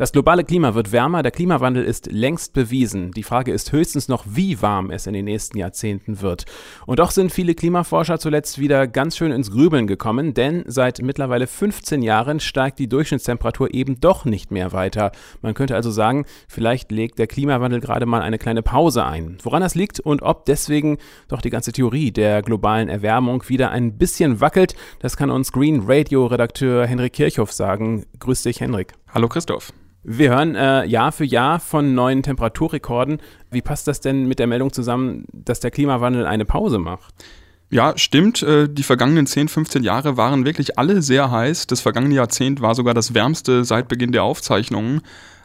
Das globale Klima wird wärmer, der Klimawandel ist längst bewiesen. Die Frage ist höchstens noch, wie warm es in den nächsten Jahrzehnten wird. Und doch sind viele Klimaforscher zuletzt wieder ganz schön ins Grübeln gekommen, denn seit mittlerweile 15 Jahren steigt die Durchschnittstemperatur eben doch nicht mehr weiter. Man könnte also sagen, vielleicht legt der Klimawandel gerade mal eine kleine Pause ein. Woran das liegt und ob deswegen doch die ganze Theorie der globalen Erwärmung wieder ein bisschen wackelt, das kann uns Green Radio Redakteur Henrik Kirchhoff sagen. Grüß dich, Henrik. Hallo Christoph. Wir hören äh, Jahr für Jahr von neuen Temperaturrekorden. Wie passt das denn mit der Meldung zusammen, dass der Klimawandel eine Pause macht? Ja, stimmt. Äh, die vergangenen 10, 15 Jahre waren wirklich alle sehr heiß. Das vergangene Jahrzehnt war sogar das wärmste seit Beginn der Aufzeichnungen.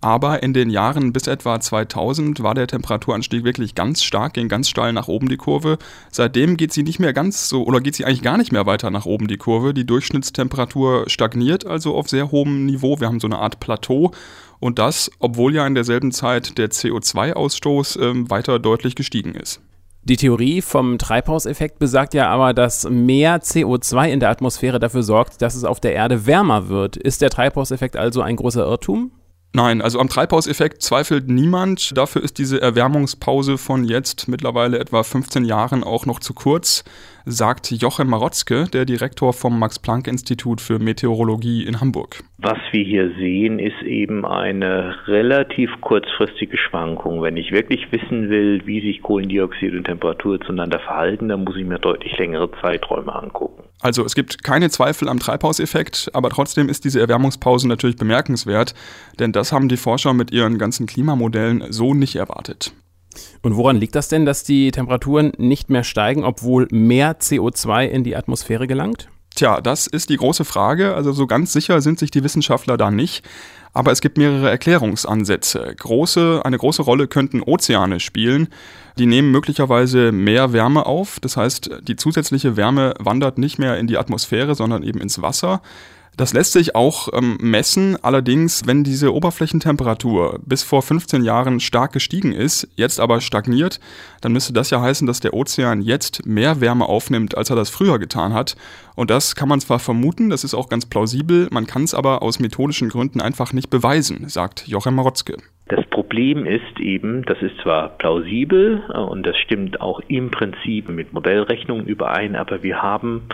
Aber in den Jahren bis etwa 2000 war der Temperaturanstieg wirklich ganz stark, ging ganz steil nach oben die Kurve. Seitdem geht sie nicht mehr ganz so, oder geht sie eigentlich gar nicht mehr weiter nach oben die Kurve. Die Durchschnittstemperatur stagniert also auf sehr hohem Niveau. Wir haben so eine Art Plateau. Und das, obwohl ja in derselben Zeit der CO2-Ausstoß äh, weiter deutlich gestiegen ist. Die Theorie vom Treibhauseffekt besagt ja aber, dass mehr CO2 in der Atmosphäre dafür sorgt, dass es auf der Erde wärmer wird. Ist der Treibhauseffekt also ein großer Irrtum? Nein, also am Treibhauseffekt zweifelt niemand. Dafür ist diese Erwärmungspause von jetzt mittlerweile etwa 15 Jahren auch noch zu kurz, sagt Jochem Marotzke, der Direktor vom Max-Planck-Institut für Meteorologie in Hamburg. Was wir hier sehen, ist eben eine relativ kurzfristige Schwankung. Wenn ich wirklich wissen will, wie sich Kohlendioxid und Temperatur zueinander verhalten, dann muss ich mir deutlich längere Zeiträume angucken. Also es gibt keine Zweifel am Treibhauseffekt, aber trotzdem ist diese Erwärmungspause natürlich bemerkenswert, denn das haben die Forscher mit ihren ganzen Klimamodellen so nicht erwartet. Und woran liegt das denn, dass die Temperaturen nicht mehr steigen, obwohl mehr CO2 in die Atmosphäre gelangt? Tja, das ist die große Frage. Also so ganz sicher sind sich die Wissenschaftler da nicht. Aber es gibt mehrere Erklärungsansätze. Große, eine große Rolle könnten Ozeane spielen. Die nehmen möglicherweise mehr Wärme auf. Das heißt, die zusätzliche Wärme wandert nicht mehr in die Atmosphäre, sondern eben ins Wasser. Das lässt sich auch ähm, messen. Allerdings, wenn diese Oberflächentemperatur bis vor 15 Jahren stark gestiegen ist, jetzt aber stagniert, dann müsste das ja heißen, dass der Ozean jetzt mehr Wärme aufnimmt, als er das früher getan hat. Und das kann man zwar vermuten, das ist auch ganz plausibel, man kann es aber aus methodischen Gründen einfach nicht beweisen, sagt Jochem Marotzke. Das Problem ist eben, das ist zwar plausibel äh, und das stimmt auch im Prinzip mit Modellrechnungen überein, aber wir haben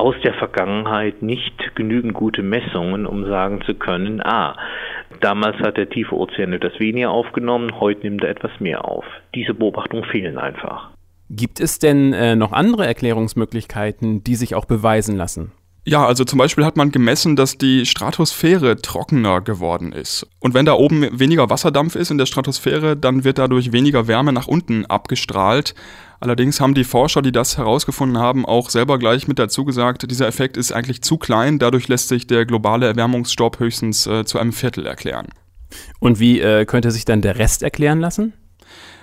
aus der Vergangenheit nicht genügend gute Messungen, um sagen zu können, ah, damals hat der tiefe Ozean etwas weniger aufgenommen, heute nimmt er etwas mehr auf. Diese Beobachtungen fehlen einfach. Gibt es denn äh, noch andere Erklärungsmöglichkeiten, die sich auch beweisen lassen? Ja, also zum Beispiel hat man gemessen, dass die Stratosphäre trockener geworden ist. Und wenn da oben weniger Wasserdampf ist in der Stratosphäre, dann wird dadurch weniger Wärme nach unten abgestrahlt. Allerdings haben die Forscher, die das herausgefunden haben, auch selber gleich mit dazu gesagt, dieser Effekt ist eigentlich zu klein, dadurch lässt sich der globale Erwärmungsstopp höchstens äh, zu einem Viertel erklären. Und wie äh, könnte sich dann der Rest erklären lassen?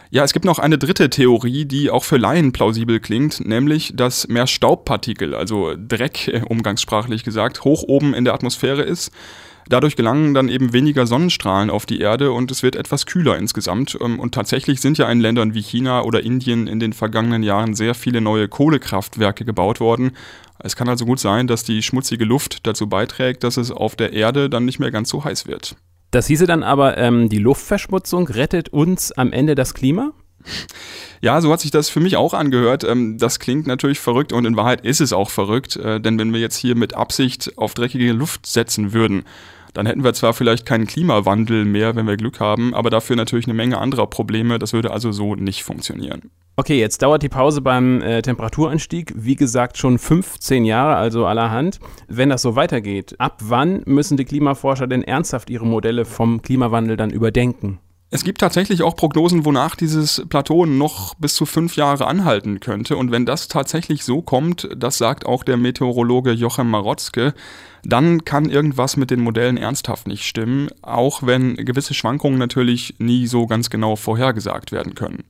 Ja, es gibt noch eine dritte Theorie, die auch für Laien plausibel klingt, nämlich, dass mehr Staubpartikel, also Dreck äh, umgangssprachlich gesagt, hoch oben in der Atmosphäre ist. Dadurch gelangen dann eben weniger Sonnenstrahlen auf die Erde und es wird etwas kühler insgesamt. Ähm, und tatsächlich sind ja in Ländern wie China oder Indien in den vergangenen Jahren sehr viele neue Kohlekraftwerke gebaut worden. Es kann also gut sein, dass die schmutzige Luft dazu beiträgt, dass es auf der Erde dann nicht mehr ganz so heiß wird. Das hieße dann aber, ähm, die Luftverschmutzung rettet uns am Ende das Klima? Ja, so hat sich das für mich auch angehört. Ähm, das klingt natürlich verrückt und in Wahrheit ist es auch verrückt, äh, denn wenn wir jetzt hier mit Absicht auf dreckige Luft setzen würden, dann hätten wir zwar vielleicht keinen Klimawandel mehr, wenn wir Glück haben, aber dafür natürlich eine Menge anderer Probleme. Das würde also so nicht funktionieren. Okay, jetzt dauert die Pause beim äh, Temperaturanstieg, wie gesagt, schon 15 Jahre, also allerhand. Wenn das so weitergeht, ab wann müssen die Klimaforscher denn ernsthaft ihre Modelle vom Klimawandel dann überdenken? Es gibt tatsächlich auch Prognosen, wonach dieses Plateau noch bis zu fünf Jahre anhalten könnte. Und wenn das tatsächlich so kommt, das sagt auch der Meteorologe Jochem Marotzke, dann kann irgendwas mit den Modellen ernsthaft nicht stimmen, auch wenn gewisse Schwankungen natürlich nie so ganz genau vorhergesagt werden können.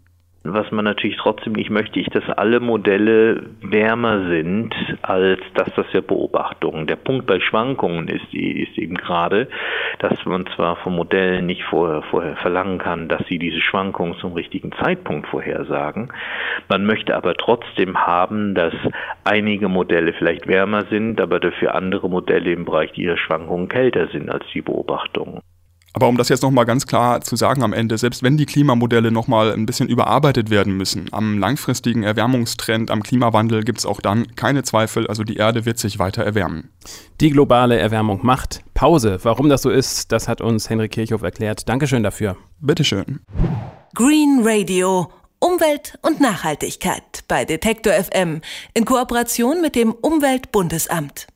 Was man natürlich trotzdem nicht möchte, ist, dass alle Modelle wärmer sind als das, das der Beobachtungen. Der Punkt bei Schwankungen ist, ist eben gerade, dass man zwar von Modellen nicht vorher, vorher verlangen kann, dass sie diese Schwankungen zum richtigen Zeitpunkt vorhersagen. Man möchte aber trotzdem haben, dass einige Modelle vielleicht wärmer sind, aber dafür andere Modelle im Bereich dieser Schwankungen kälter sind als die Beobachtungen. Aber um das jetzt nochmal ganz klar zu sagen am Ende, selbst wenn die Klimamodelle nochmal ein bisschen überarbeitet werden müssen, am langfristigen Erwärmungstrend, am Klimawandel gibt es auch dann keine Zweifel, also die Erde wird sich weiter erwärmen. Die globale Erwärmung macht Pause. Warum das so ist, das hat uns Henrik Kirchhoff erklärt. Dankeschön dafür. Bitteschön. Green Radio. Umwelt und Nachhaltigkeit bei Detektor FM in Kooperation mit dem Umweltbundesamt.